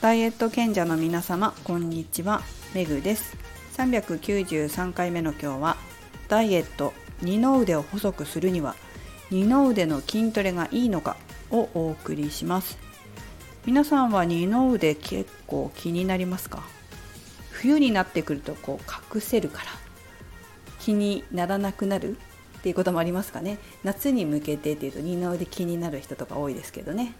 ダイエット賢者の皆様こんにちは。めぐです。393回目の今日はダイエット二の腕を細くするには二の腕の筋トレがいいのかをお送りします。皆さんは二の腕結構気になりますか？冬になってくるとこう隠せるから気にならなくなる？っていうこともありますかね。夏に向けてっていうと二の腕気になる人とか多いですけどね。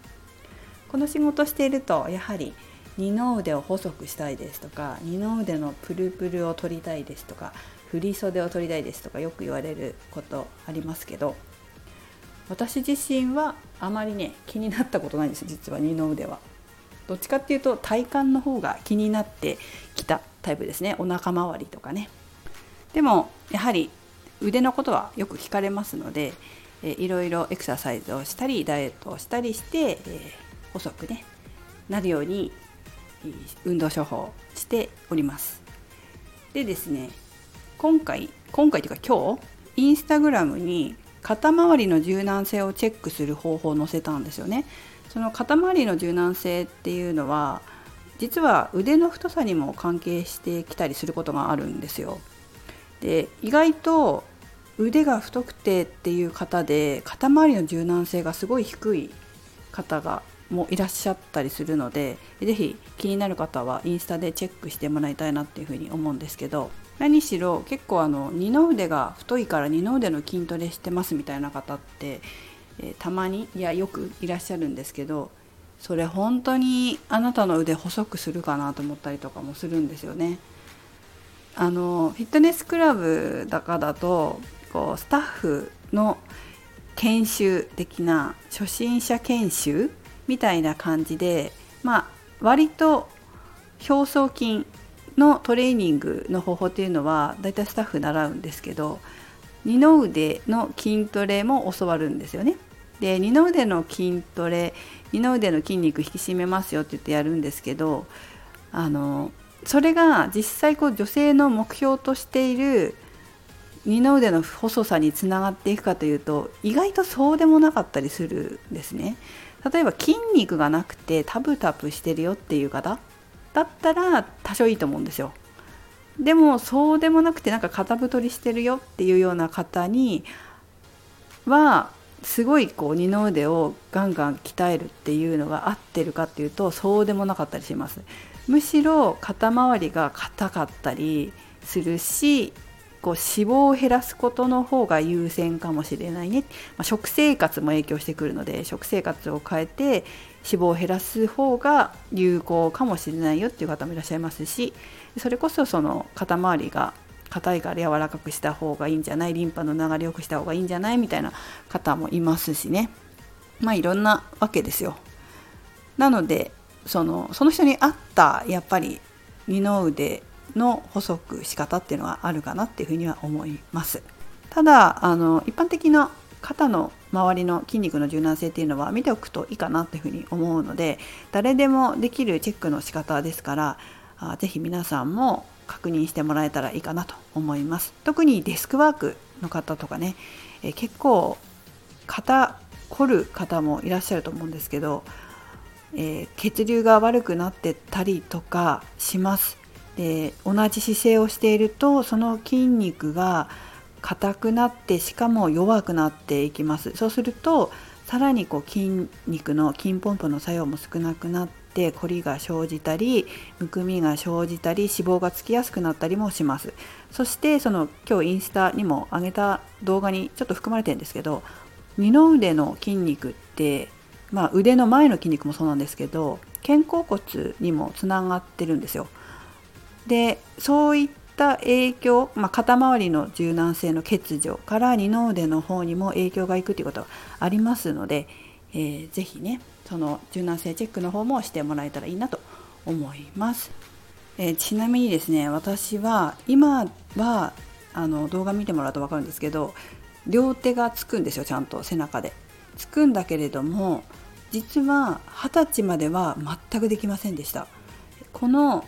この仕事しているとやはり二の腕を細くしたいですとか二の腕のプルプルを取りたいですとか振り袖を取りたいですとかよく言われることありますけど私自身はあまりね気になったことないんです実は二の腕は。どっちかっていうと体幹の方が気になってきたタイプですねお腹周りとかね。でもやはり腕のことはよく聞かれますので、えいろいろエクササイズをしたりダイエットをしたりして、えー、細くねなるように運動処方しております。でですね今回今回というか今日インスタグラムに肩周りの柔軟性をチェックする方法を載せたんですよね。その肩周りの柔軟性っていうのは実は腕の太さにも関係してきたりすることがあるんですよ。で意外と腕が太くてっていう方で肩周りの柔軟性がすごい低い方がもいらっしゃったりするので是非気になる方はインスタでチェックしてもらいたいなっていうふうに思うんですけど何しろ結構あの二の腕が太いから二の腕の筋トレしてますみたいな方って、えー、たまにいやよくいらっしゃるんですけどそれ本当にあなたの腕細くするかなと思ったりとかもするんですよね。あのフィットネスクラブだかだとこうスタッフの研修的な初心者研修みたいな感じでまあ割と表層筋のトレーニングの方法っていうのはだいたいスタッフ習うんですけど二の腕の筋トレも教わるんですよね。で二の腕の筋トレ二の腕の筋肉引き締めますよって言ってやるんですけどあのそれが実際こう女性の目標としている二の腕の細さにつながっていくかというと意外とそうでもなかったりするんですね。例えば筋肉がなくてタブタブしてるよっていう方だったら多少いいと思うんですよ。でもそうでもなくてなんか肩太りしてるよっていうような方にはすごいこう二の腕をガンガン鍛えるっていうのが合ってるかっていうとそうでもなかったりします。むしろ肩周りが硬かったりするしこう脂肪を減らすことの方が優先かもしれないね、まあ、食生活も影響してくるので食生活を変えて脂肪を減らす方が有効かもしれないよっていう方もいらっしゃいますしそれこそその肩周りが硬いから柔らかくした方がいいんじゃないリンパの流れ良くした方がいいんじゃないみたいな方もいますしねまあいろんなわけですよ。なのでそのその人に合ったやっぱり二の腕の細く仕方っていうのはあるかなっていうふうには思います。ただあの一般的な肩の周りの筋肉の柔軟性っていうのは見ておくといいかなっていうふうに思うので誰でもできるチェックの仕方ですから是非皆さんも確認してもらえたらいいかなと思います特にデスクワークの方とかね、え結構肩凝る方もいらっしゃると思うんですけど、えー、血流が悪くなってたりとかしますで同じ姿勢をしているとその筋肉が硬くなってしかも弱くなっていきます。そうするとさらにこう筋肉の筋ポンプの作用も少なくなって凝りが生じたりむくみが生じたり脂肪がつきやすくなったりもします。そしてその今日インスタにも上げた動画にちょっと含まれてるんですけど二の腕の筋肉ってまあ、腕の前の筋肉もそうなんですけど肩甲骨にもつながってるんですよ。でそういった影響、まあ、肩周りの柔軟性の欠如から二の腕の方にも影響がいくということがありますので、えー、ぜひねその柔軟性チェックの方もしてもらえたらいいなと思います。えー、ちなみにですね私は今はあの動画見てもらうと分かるんですけど両手がつくんですよちゃんと背中で。つくんだけれども実は二十歳までは全くできませんでした。この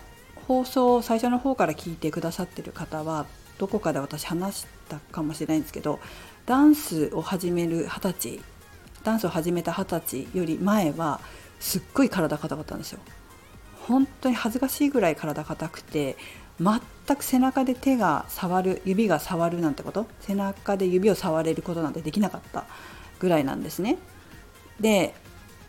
放送を最初の方から聞いてくださってる方はどこかで私話したかもしれないんですけどダンスを始める二十歳ダンスを始めた二十歳より前はすっごい体硬かったんですよ本当に恥ずかしいぐらい体硬くて全く背中で手が触る指が触るなんてこと背中で指を触れることなんてできなかったぐらいなんですね。で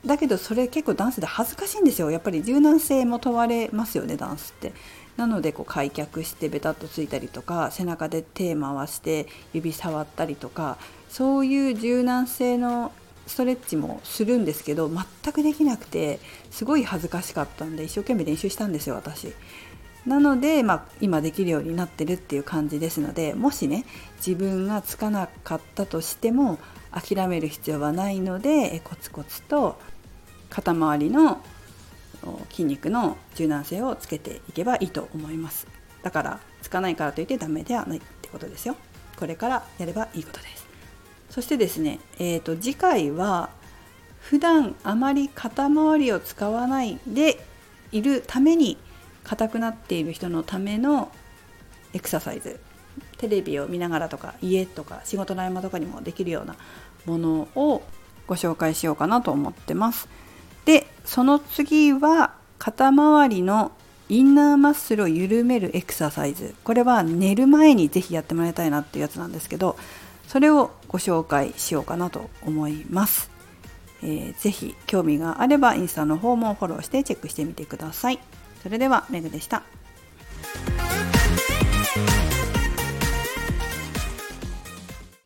だけどそれ結構ダンスで恥ずかしいんですよやっぱり柔軟性も問われますよねダンスってなのでこう開脚してベタっとついたりとか背中で手回して指触ったりとかそういう柔軟性のストレッチもするんですけど全くできなくてすごい恥ずかしかったんで一生懸命練習したんですよ私。なので、まあ、今できるようになってるっていう感じですのでもしね自分がつかなかったとしても諦める必要はないのでコツコツと肩周りの筋肉の柔軟性をつけていけばいいと思います。だからつかないからといってダメではないってことですよ。これからやればいいことです。そしてですね、えーと、次回は普段あまり肩周りを使わないでいるために硬くなっている人のためのエクササイズ。テレビを見ながらとか家とか仕事の合間とかにもできるようなものをご紹介しようかなと思ってます。でその次は肩周りのインナーマッスルを緩めるエクササイズ。これは寝る前にぜひやってもらいたいなっていうやつなんですけどそれをご紹介しようかなと思います、えー、ぜひ興味があればインスタの方もフォローしてチェックしてみてください。それではメグでした。